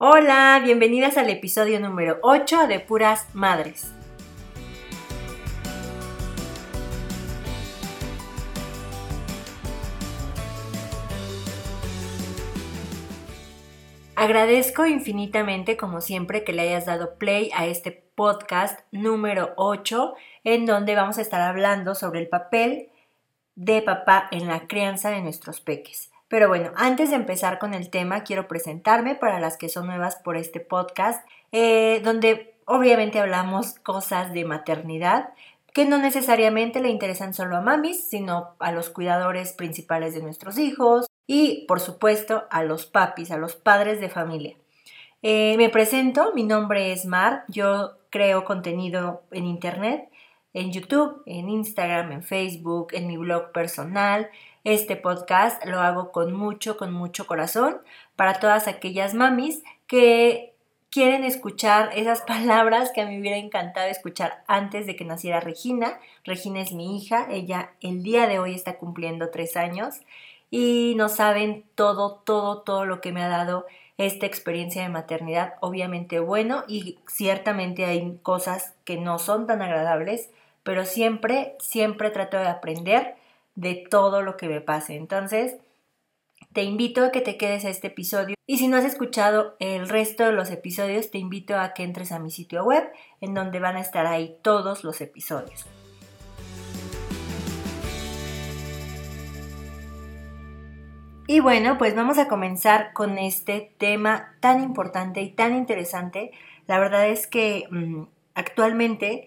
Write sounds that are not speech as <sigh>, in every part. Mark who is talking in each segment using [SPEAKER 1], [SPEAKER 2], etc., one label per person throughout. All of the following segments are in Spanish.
[SPEAKER 1] Hola, bienvenidas al episodio número 8 de Puras Madres. Agradezco infinitamente, como siempre, que le hayas dado play a este podcast número 8, en donde vamos a estar hablando sobre el papel de papá en la crianza de nuestros peques. Pero bueno, antes de empezar con el tema, quiero presentarme para las que son nuevas por este podcast, eh, donde obviamente hablamos cosas de maternidad que no necesariamente le interesan solo a mamis, sino a los cuidadores principales de nuestros hijos y, por supuesto, a los papis, a los padres de familia. Eh, me presento, mi nombre es Mar, yo creo contenido en Internet, en YouTube, en Instagram, en Facebook, en mi blog personal, este podcast lo hago con mucho, con mucho corazón para todas aquellas mamis que quieren escuchar esas <laughs> palabras que a mí me hubiera encantado escuchar antes de que naciera Regina. Regina es mi hija, ella el día de hoy está cumpliendo tres años y no saben todo, todo, todo lo que me ha dado esta experiencia de maternidad. Obviamente bueno y ciertamente hay cosas que no son tan agradables, pero siempre, siempre trato de aprender de todo lo que me pase. Entonces, te invito a que te quedes a este episodio y si no has escuchado el resto de los episodios, te invito a que entres a mi sitio web en donde van a estar ahí todos los episodios. Y bueno, pues vamos a comenzar con este tema tan importante y tan interesante. La verdad es que mm, actualmente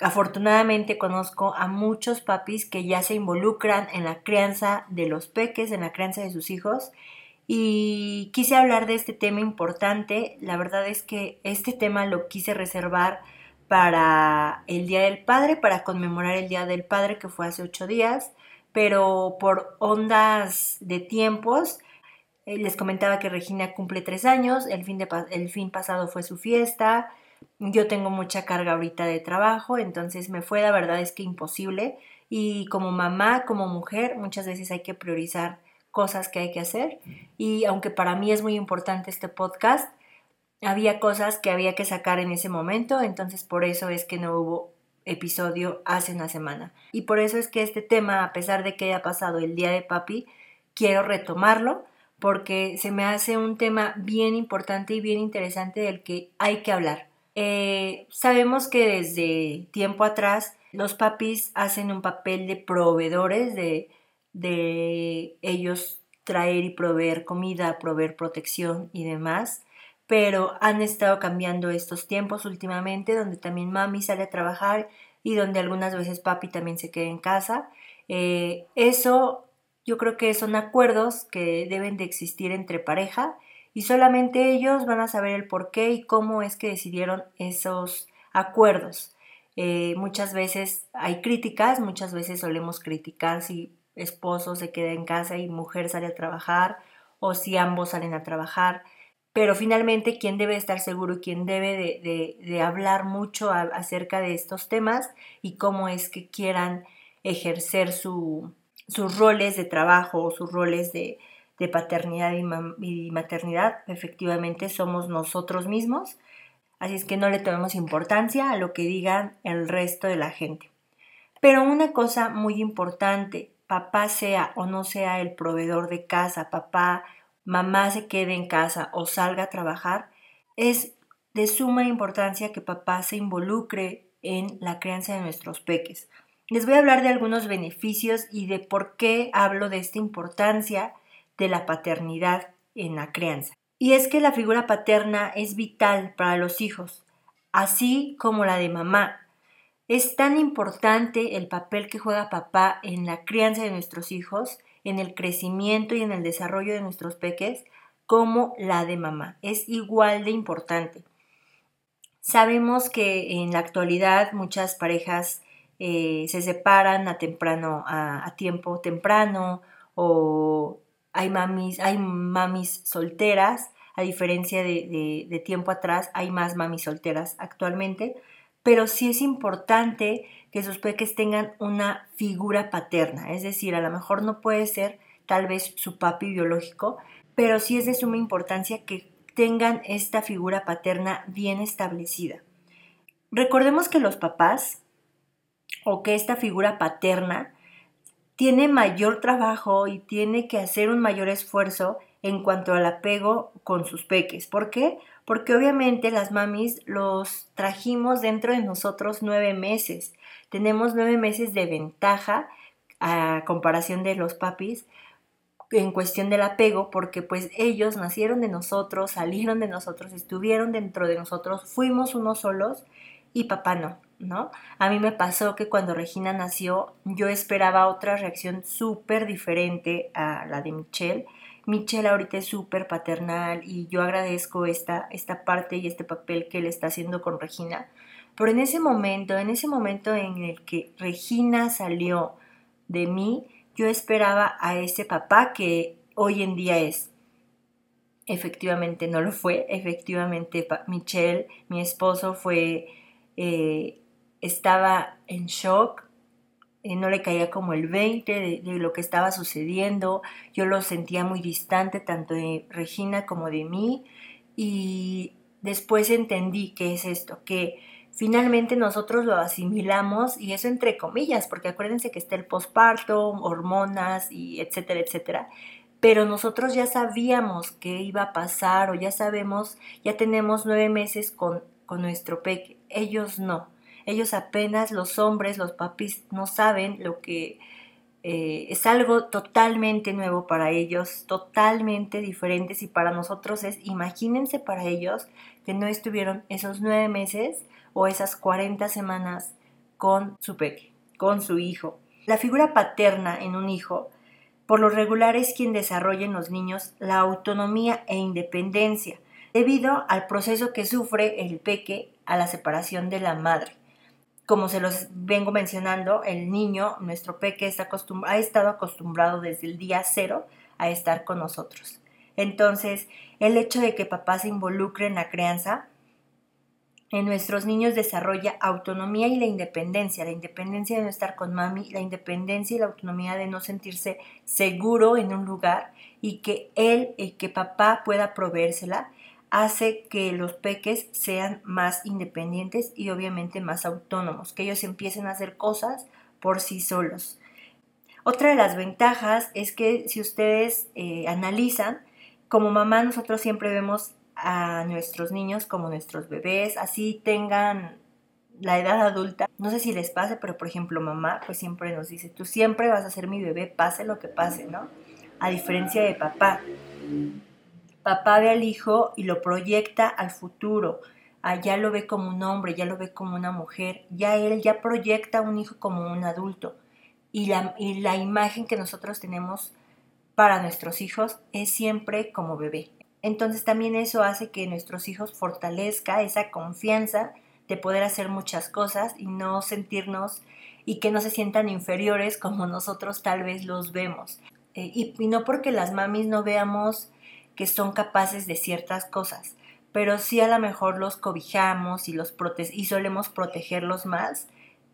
[SPEAKER 1] Afortunadamente conozco a muchos papis que ya se involucran en la crianza de los peques, en la crianza de sus hijos. Y quise hablar de este tema importante. La verdad es que este tema lo quise reservar para el Día del Padre, para conmemorar el Día del Padre que fue hace ocho días. Pero por ondas de tiempos, eh, les comentaba que Regina cumple tres años, el fin, de, el fin pasado fue su fiesta, yo tengo mucha carga ahorita de trabajo, entonces me fue la verdad es que imposible y como mamá, como mujer, muchas veces hay que priorizar cosas que hay que hacer y aunque para mí es muy importante este podcast, había cosas que había que sacar en ese momento, entonces por eso es que no hubo episodio hace una semana. Y por eso es que este tema, a pesar de que haya pasado el día de papi, quiero retomarlo porque se me hace un tema bien importante y bien interesante del que hay que hablar. Eh, sabemos que desde tiempo atrás los papis hacen un papel de proveedores, de, ellos traer y proveer comida, proveer protección y demás, pero han estado cambiando estos tiempos últimamente, donde también mami sale a trabajar y donde algunas veces papi también se queda en casa. Eh, eso yo creo que son acuerdos que deben de existir entre pareja y solamente ellos van a saber el por qué y cómo es que decidieron esos acuerdos. Eh, muchas veces hay críticas, muchas veces solemos criticar si esposo se queda en casa y mujer sale a trabajar o si ambos salen a trabajar, pero finalmente quien debe estar seguro y quien debe de, hablar mucho acerca de estos temas y cómo es que quieran ejercer sus roles de trabajo o sus roles de, de paternidad y, maternidad, efectivamente somos nosotros mismos, así es que no le tomemos importancia a lo que digan el resto de la gente. Pero una cosa muy importante, papá sea o no sea el proveedor de casa, papá, mamá se quede en casa o salga a trabajar, es de suma importancia que papá se involucre en la crianza de nuestros peques. Les voy a hablar de algunos beneficios y de por qué hablo de esta importancia de la paternidad en la crianza. Y es que la figura paterna es vital para los hijos, así como la de mamá. Es tan importante el papel que juega papá en la crianza de nuestros hijos, en el crecimiento y en el desarrollo de nuestros peques, como la de mamá. Es igual de importante. Sabemos que en la actualidad muchas parejas eh, se separan a temprano, a tiempo temprano, o hay mamis, hay solteras, a diferencia de, tiempo atrás, hay más mamis solteras actualmente, pero sí es importante que sus peques tengan una figura paterna, es decir, a lo mejor no puede ser tal vez su papi biológico, pero sí es de suma importancia que tengan esta figura paterna bien establecida. Recordemos que los papás o que esta figura paterna tiene mayor trabajo y tiene que hacer un mayor esfuerzo en cuanto al apego con sus peques. ¿Por qué? Porque obviamente las mamis los trajimos dentro de nosotros nueve meses. Tenemos nueve meses de ventaja a comparación de los papis en cuestión del apego, porque pues ellos nacieron de nosotros, salieron de nosotros, estuvieron dentro de nosotros, fuimos unos solos y papá no, ¿no? A mí me pasó que cuando Regina nació yo esperaba otra reacción súper diferente a la de Michelle. Michelle ahorita es súper paternal y yo agradezco esta, esta parte y este papel que él está haciendo con Regina. Pero en ese momento, en ese momento en el que Regina salió de mí, yo esperaba a ese papá que hoy en día es. Efectivamente no lo fue, efectivamente Michelle, mi esposo, fue, eh, estaba en shock, eh, no le caía como el 20 de, lo que estaba sucediendo, yo lo sentía muy distante tanto de Regina como de mí y después entendí qué es esto, que finalmente nosotros lo asimilamos y eso entre comillas, porque acuérdense que está el posparto, hormonas y etcétera, etcétera. Pero nosotros ya sabíamos qué iba a pasar o ya sabemos, ya tenemos nueve meses con, con nuestro peque. Ellos no. Ellos apenas, los hombres, los papis, no saben lo que eh, es algo totalmente nuevo para ellos, totalmente diferente. Y para nosotros es, imagínense para ellos que no estuvieron esos nueve meses o esas 40 semanas con su peque, con su hijo. La figura paterna en un hijo, por lo regular, es quien desarrolla en los niños la autonomía e independencia, debido al proceso que sufre el peque a la separación de la madre. Como se los vengo mencionando, el niño, nuestro peque, ha estado acostumbrado desde el día cero a estar con nosotros. Entonces, el hecho de que papá se involucre en la crianza en nuestros niños desarrolla autonomía y la independencia, la independencia de no estar con mami, la independencia y la autonomía de no sentirse seguro en un lugar y que él, y que papá pueda proveérsela, hace que los peques sean más independientes y obviamente más autónomos, que ellos empiecen a hacer cosas por sí solos. Otra de las ventajas es que si ustedes eh, analizan, como mamá nosotros siempre vemos a nuestros niños como nuestros bebés, así tengan la edad adulta. No sé si les pase, pero por ejemplo mamá pues siempre nos dice, tú siempre vas a ser mi bebé, pase lo que pase, ¿no? A diferencia de papá. Papá ve al hijo y lo proyecta al futuro. ya lo ve como un hombre, ya lo ve como una mujer, ya él ya proyecta un hijo como un adulto. Y la, y la imagen que nosotros tenemos para nuestros hijos es siempre como bebé. Entonces también eso hace que nuestros hijos fortalezca esa confianza de poder hacer muchas cosas y no sentirnos y que no se sientan inferiores como nosotros tal vez los vemos. Eh, y, no porque las mamis no veamos que son capaces de ciertas cosas, pero sí a lo mejor los cobijamos y, los y solemos protegerlos más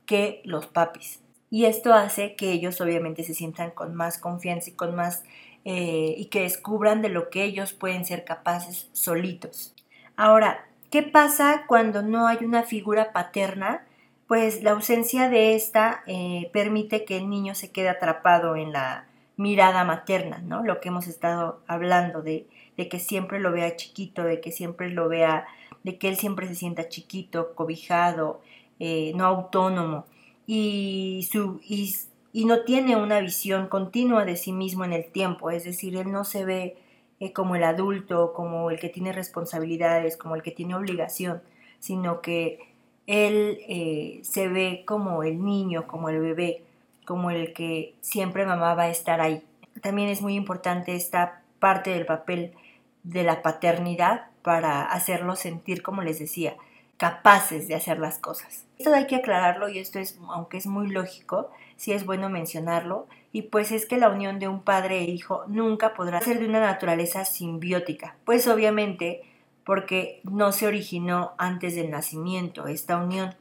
[SPEAKER 1] que los papis. Y esto hace que ellos obviamente se sientan con más confianza y con más eh, y que descubran de lo que ellos pueden ser capaces solitos. Ahora, ¿qué pasa cuando no hay una figura paterna? Pues la ausencia de esta eh, permite que el niño se quede atrapado en la mirada materna, ¿no? Lo que hemos estado hablando de, de que siempre lo vea chiquito, de que siempre lo vea, de que él siempre se sienta chiquito, cobijado, eh, no autónomo. Y, su, y no tiene una visión continua de sí mismo en el tiempo, es decir, él no se ve eh, como el adulto, como el que tiene responsabilidades, como el que tiene obligación, sino que él eh, se ve como el niño, como el bebé, como el que siempre mamá va a estar ahí. También es muy importante esta parte del papel de la paternidad para hacerlo sentir, como les decía, capaces de hacer las cosas. Esto hay que aclararlo y esto es, aunque es muy lógico, sí es bueno mencionarlo, y pues es que la unión de un padre e hijo nunca podrá ser de una naturaleza simbiótica, pues obviamente porque no se originó antes del nacimiento esta unión.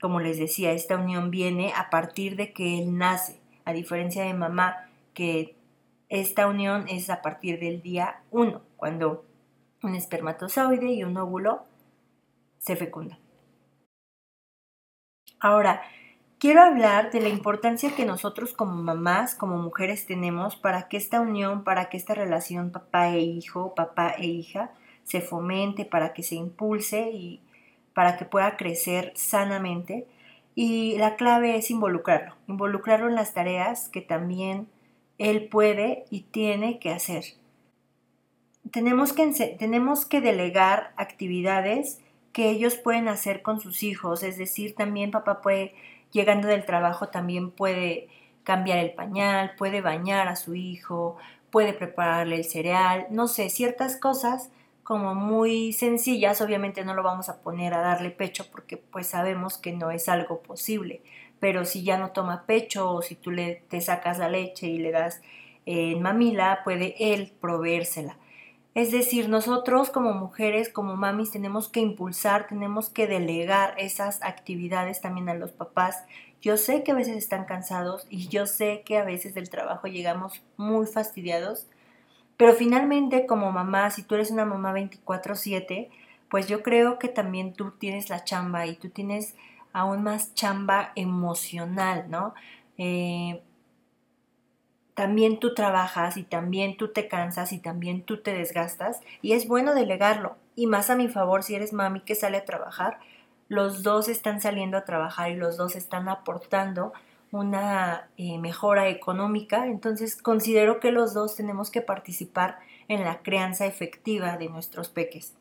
[SPEAKER 1] Como les decía, esta unión viene a partir de que él nace, a diferencia de mamá, que esta unión es a partir del día 1, cuando un espermatozoide y un óvulo se fecundan. Ahora, quiero hablar de la importancia que nosotros como mamás, como mujeres tenemos para que esta unión, para que esta relación papá e hijo, papá e hija, se fomente, para que se impulse y para que pueda crecer sanamente. Y la clave es involucrarlo, involucrarlo en las tareas que también él puede y tiene que hacer. Tenemos que, tenemos que delegar actividades que ellos pueden hacer con sus hijos, es decir, también papá puede, llegando del trabajo, también puede cambiar el pañal, puede bañar a su hijo, puede prepararle el cereal, no sé, ciertas cosas como muy sencillas, obviamente no lo vamos a poner a darle pecho porque pues sabemos que no es algo posible, pero si ya no toma pecho o si tú le te sacas la leche y le das en mamila, puede él proveérsela. Es decir, nosotros como mujeres, como mamis, tenemos que impulsar, tenemos que delegar esas actividades también a los papás. Yo sé que a veces están cansados y yo sé que a veces del trabajo llegamos muy fastidiados, pero finalmente como mamá, si tú eres una mamá 24/7, pues yo creo que también tú tienes la chamba y tú tienes aún más chamba emocional, ¿no? Eh, también tú trabajas y también tú te cansas y también tú te desgastas y es bueno delegarlo. Y más a mi favor si eres mami que sale a trabajar, los dos están saliendo a trabajar y los dos están aportando una eh, mejora económica, entonces considero que los dos tenemos que participar en la crianza efectiva de nuestros peques.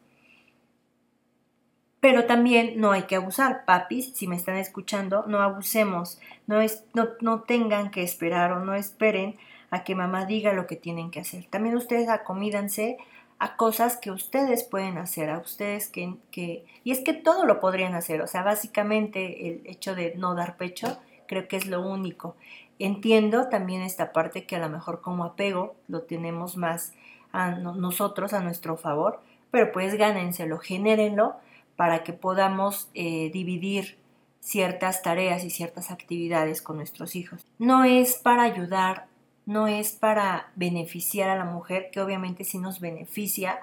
[SPEAKER 1] Pero también no hay que abusar, papis, si me están escuchando, no abusemos, no, es, no, no tengan que esperar o no esperen a que mamá diga lo que tienen que hacer. También ustedes acomídanse a cosas que ustedes pueden hacer, a ustedes que, que... Y es que todo lo podrían hacer, o sea, básicamente el hecho de no dar pecho creo que es lo único. Entiendo también esta parte que a lo mejor como apego lo tenemos más a nosotros, a nuestro favor, pero pues gánenselo, genérenlo para que podamos eh, dividir ciertas tareas y ciertas actividades con nuestros hijos. No es para ayudar, no es para beneficiar a la mujer, que obviamente sí nos beneficia,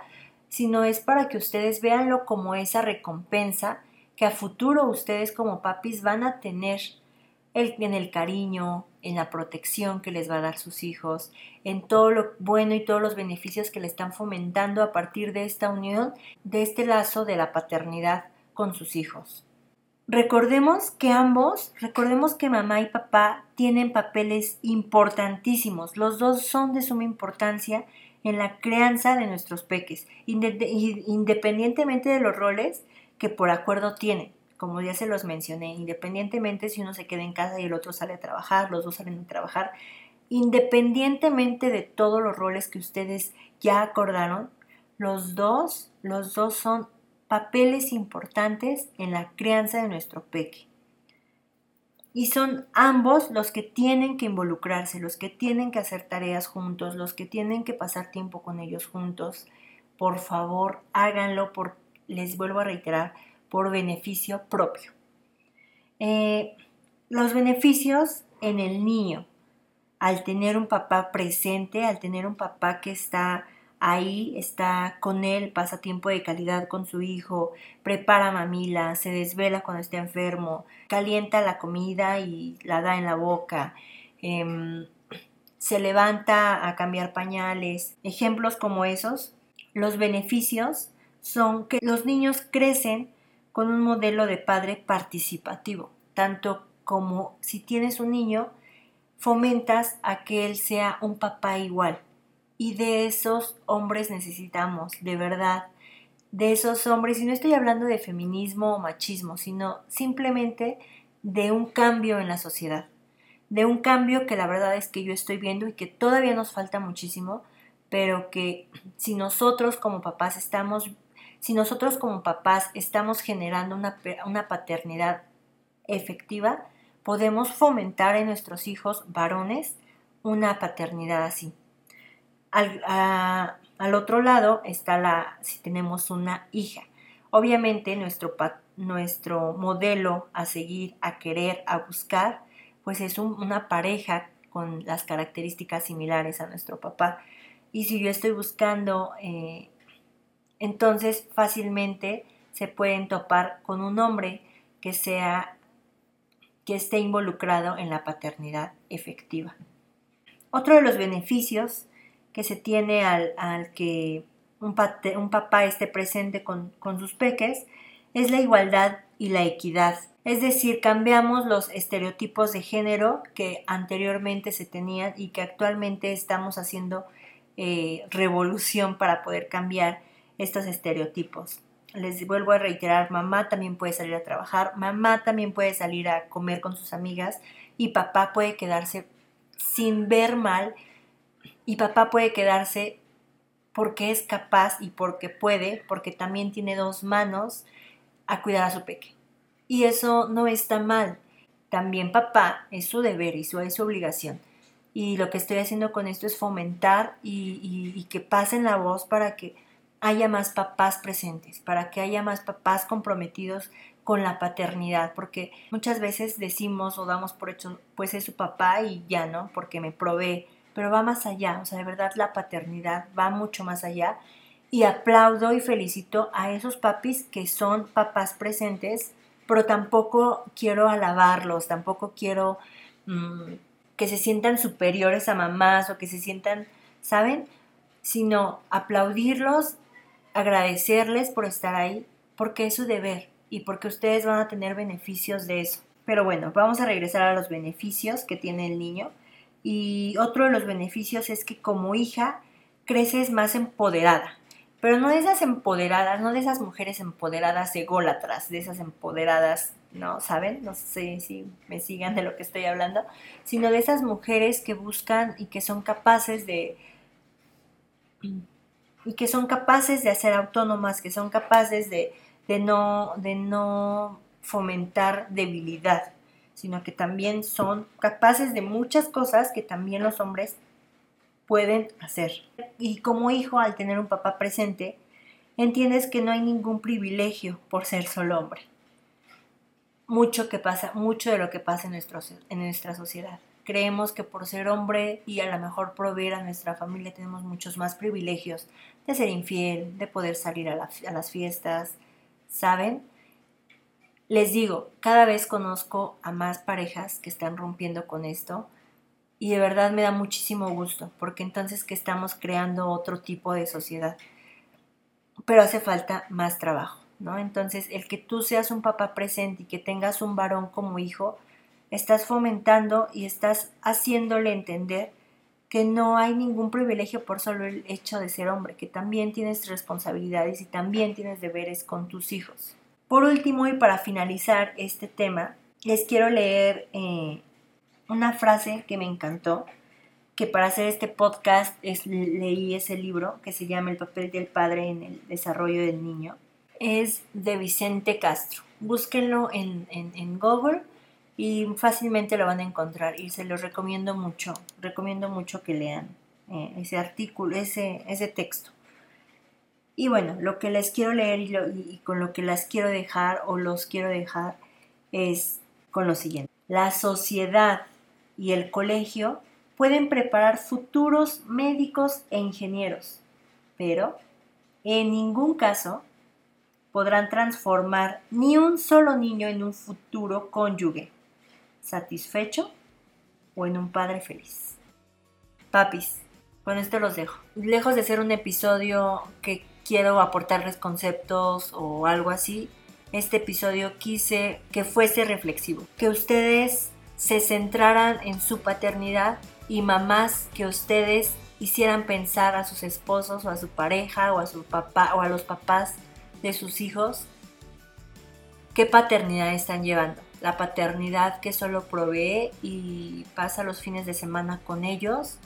[SPEAKER 1] sino es para que ustedes veanlo como esa recompensa que a futuro ustedes como papis van a tener en el cariño, en la protección que les va a dar sus hijos, en todo lo bueno y todos los beneficios que le están fomentando a partir de esta unión, de este lazo de la paternidad con sus hijos. Recordemos que ambos, recordemos que mamá y papá tienen papeles importantísimos, los dos son de suma importancia en la crianza de nuestros peques, independientemente de los roles que por acuerdo tienen como ya se los mencioné, independientemente si uno se queda en casa y el otro sale a trabajar, los dos salen a trabajar, independientemente de todos los roles que ustedes ya acordaron, los dos, los dos son papeles importantes en la crianza de nuestro peque. Y son ambos los que tienen que involucrarse, los que tienen que hacer tareas juntos, los que tienen que pasar tiempo con ellos juntos. Por favor, háganlo, por, les vuelvo a reiterar, por beneficio propio. Eh, los beneficios en el niño, al tener un papá presente, al tener un papá que está ahí, está con él, pasa tiempo de calidad con su hijo, prepara mamila, se desvela cuando está enfermo, calienta la comida y la da en la boca, em, se levanta a cambiar pañales, ejemplos como esos, los beneficios son que los niños crecen con un modelo de padre participativo, tanto como si tienes un niño, fomentas a que él sea un papá igual. Y de esos hombres necesitamos, de verdad, de esos hombres, y no estoy hablando de feminismo o machismo, sino simplemente de un cambio en la sociedad, de un cambio que la verdad es que yo estoy viendo y que todavía nos falta muchísimo, pero que si nosotros como papás estamos si nosotros como papás estamos generando una, paternidad efectiva, podemos fomentar en nuestros hijos varones una paternidad así. Al, al, otro lado está la, si tenemos una hija. Obviamente nuestro, nuestro modelo a seguir, a querer, a buscar, pues es una pareja con las características similares a nuestro papá. Y si yo estoy buscando eh, entonces fácilmente se pueden topar con un hombre que sea que esté involucrado en la paternidad efectiva. Otro de los beneficios que se tiene al, que un, papá esté presente con, con sus peques es la igualdad y la equidad. Es decir, cambiamos los estereotipos de género que anteriormente se tenían y que actualmente estamos haciendo eh, revolución para poder cambiar estos estereotipos. Les vuelvo a reiterar, mamá también puede salir a trabajar, mamá también puede salir a comer con sus amigas y papá puede quedarse sin ver mal y papá puede quedarse porque es capaz y porque puede, porque también tiene dos manos a cuidar a su peque. Y eso no está mal. También papá es su deber y su, es su obligación y lo que estoy haciendo con esto es fomentar y, que pasen la voz para que haya más papás presentes, para que haya más papás comprometidos con la paternidad, porque muchas veces decimos o damos por hecho, pues es su papá y ya, ¿no? Porque me provee, pero va más allá, o sea, de verdad la paternidad va mucho más allá y aplaudo y felicito a esos papis que son papás presentes, pero tampoco quiero alabarlos, tampoco quiero mm, que se sientan superiores a mamás o que se sientan, ¿saben? Sino aplaudirlos, agradecerles por estar ahí, porque es su deber y porque ustedes van a tener beneficios de eso. Pero bueno, vamos a regresar a los beneficios que tiene el niño. Y otro de los beneficios es que como hija creces más empoderada. Pero no de esas empoderadas, no de esas mujeres empoderadas ególatras, de esas empoderadas ¿no? ¿Saben? No sé si me sigan de lo que estoy hablando, sino de esas mujeres que buscan y que son capaces de y que son capaces de hacer autónomas, que son capaces de, de, no, de no fomentar debilidad, sino que también son capaces de muchas cosas que también los hombres pueden hacer. Y como hijo, al tener un papá presente, entiendes que no hay ningún privilegio por ser solo hombre mucho que pasa, mucho de lo que pasa en, nuestro, en nuestra sociedad. Creemos que por ser hombre y a lo mejor proveer a nuestra familia tenemos muchos más privilegios de ser infiel, de poder salir a, las fiestas, ¿saben? Les digo, cada vez conozco a más parejas que están rompiendo con esto y de verdad me da muchísimo gusto porque entonces que estamos creando otro tipo de sociedad. Pero hace falta más trabajo. Entonces, el que tú seas un papá presente y que tengas un varón como hijo, estás fomentando y estás haciéndole entender que no hay ningún privilegio por solo el hecho de ser hombre, que también tienes responsabilidades y también tienes deberes con tus hijos. Por último, y para finalizar este tema, les quiero leer eh, una frase que me encantó, que para hacer este podcast leí ese libro que se llama El papel del padre en el desarrollo del niño es de Vicente Castro. Búsquenlo en, Google y fácilmente lo van a encontrar y se los recomiendo mucho. Recomiendo mucho que lean eh, ese artículo, ese, ese texto. Y bueno, lo que les quiero leer y, y, con lo que las quiero dejar o los quiero dejar es con lo siguiente. La sociedad y el colegio pueden preparar futuros médicos e ingenieros, pero en ningún caso podrán transformar ni un solo niño en un futuro cónyuge, satisfecho o en un padre feliz. Papis, con esto los dejo. Lejos de ser un episodio que quiero aportarles conceptos o algo así, este episodio quise que fuese reflexivo, que ustedes se centraran en su paternidad y mamás que ustedes hicieran pensar a sus esposos o a su pareja o a su papá o a los papás de sus hijos, ¿qué paternidad están llevando? La paternidad que solo provee y pasa los fines de semana con ellos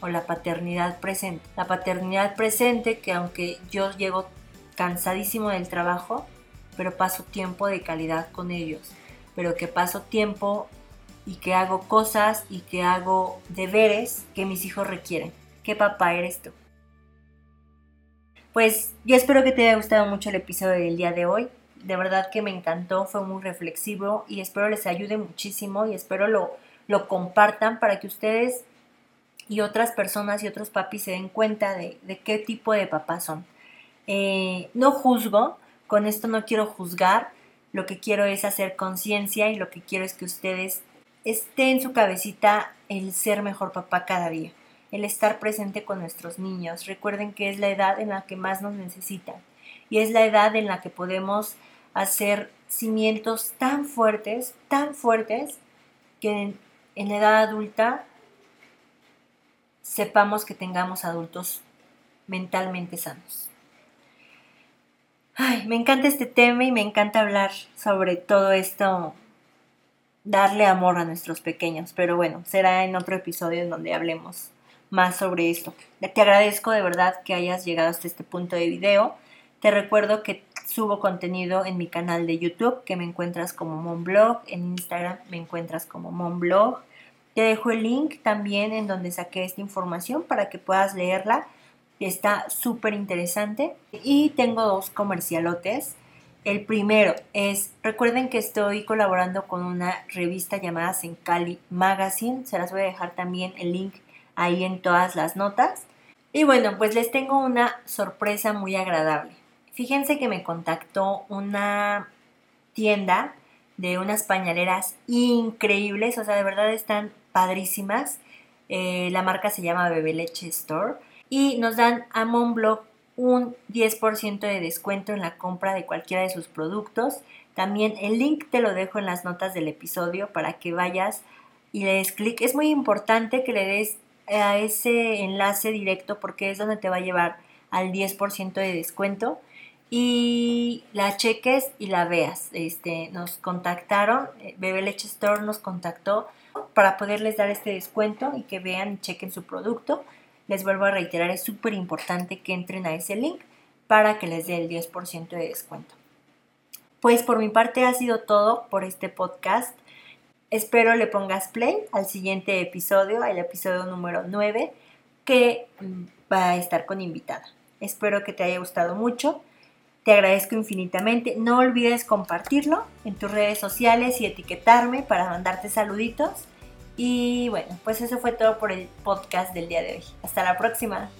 [SPEAKER 1] o la paternidad presente. La paternidad presente que aunque yo llego cansadísimo del trabajo, pero paso tiempo de calidad con ellos, pero que paso tiempo y que hago cosas y que hago deberes que mis hijos requieren. ¿Qué papá eres tú? Pues yo espero que te haya gustado mucho el episodio del día de hoy. De verdad que me encantó, fue muy reflexivo y espero les ayude muchísimo y espero lo, lo compartan para que ustedes y otras personas y otros papis se den cuenta de, qué tipo de papás son. Eh, no juzgo, con esto no quiero juzgar, lo que quiero es hacer conciencia y lo que quiero es que ustedes esté en su cabecita el ser mejor papá cada día, el estar presente con nuestros niños. Recuerden que es la edad en la que más nos necesitan y es la edad en la que podemos hacer cimientos tan fuertes, tan fuertes, que en, la edad adulta sepamos que tengamos adultos mentalmente sanos. Ay, me encanta este tema y me encanta hablar sobre todo esto, darle amor a nuestros pequeños, pero bueno, será en otro episodio en donde hablemos más sobre esto. Te agradezco de verdad que hayas llegado hasta este punto de video. Te recuerdo que subo contenido en mi canal de YouTube, que me encuentras como Monblog, en Instagram me encuentras como Monblog. Te dejo el link también en donde saqué esta información para que puedas leerla. Está súper interesante. Y tengo dos comercialotes. El primero es, recuerden que estoy colaborando con una revista llamada Sencali Magazine. Se las voy a dejar también el link ahí en todas las notas. Y bueno, pues les tengo una sorpresa muy agradable. Fíjense que me contactó una tienda de unas pañaleras increíbles, o sea, de verdad están padrísimas. Eh, la marca se llama Bebe Leche Store y nos dan a Monblog un 10% de descuento en la compra de cualquiera de sus productos. También el link te lo dejo en las notas del episodio para que vayas y le des clic. Es muy importante que le des a ese enlace directo porque es donde te va a llevar al 10% de descuento y la cheques y la veas. Este, nos contactaron, eh, Bebe Leche Store nos contactó para poderles dar este descuento y que vean y chequen su producto. Les vuelvo a reiterar, es súper importante que entren a ese link para que les dé el 10% de descuento. Pues por mi parte ha sido todo por este podcast. Espero le pongas play al siguiente episodio, al episodio número 9, que va a estar con invitada. Espero que te haya gustado mucho. Te agradezco infinitamente. No olvides compartirlo en tus redes sociales y etiquetarme para mandarte saluditos. Y bueno, pues eso fue todo por el podcast del día de hoy. Hasta la próxima.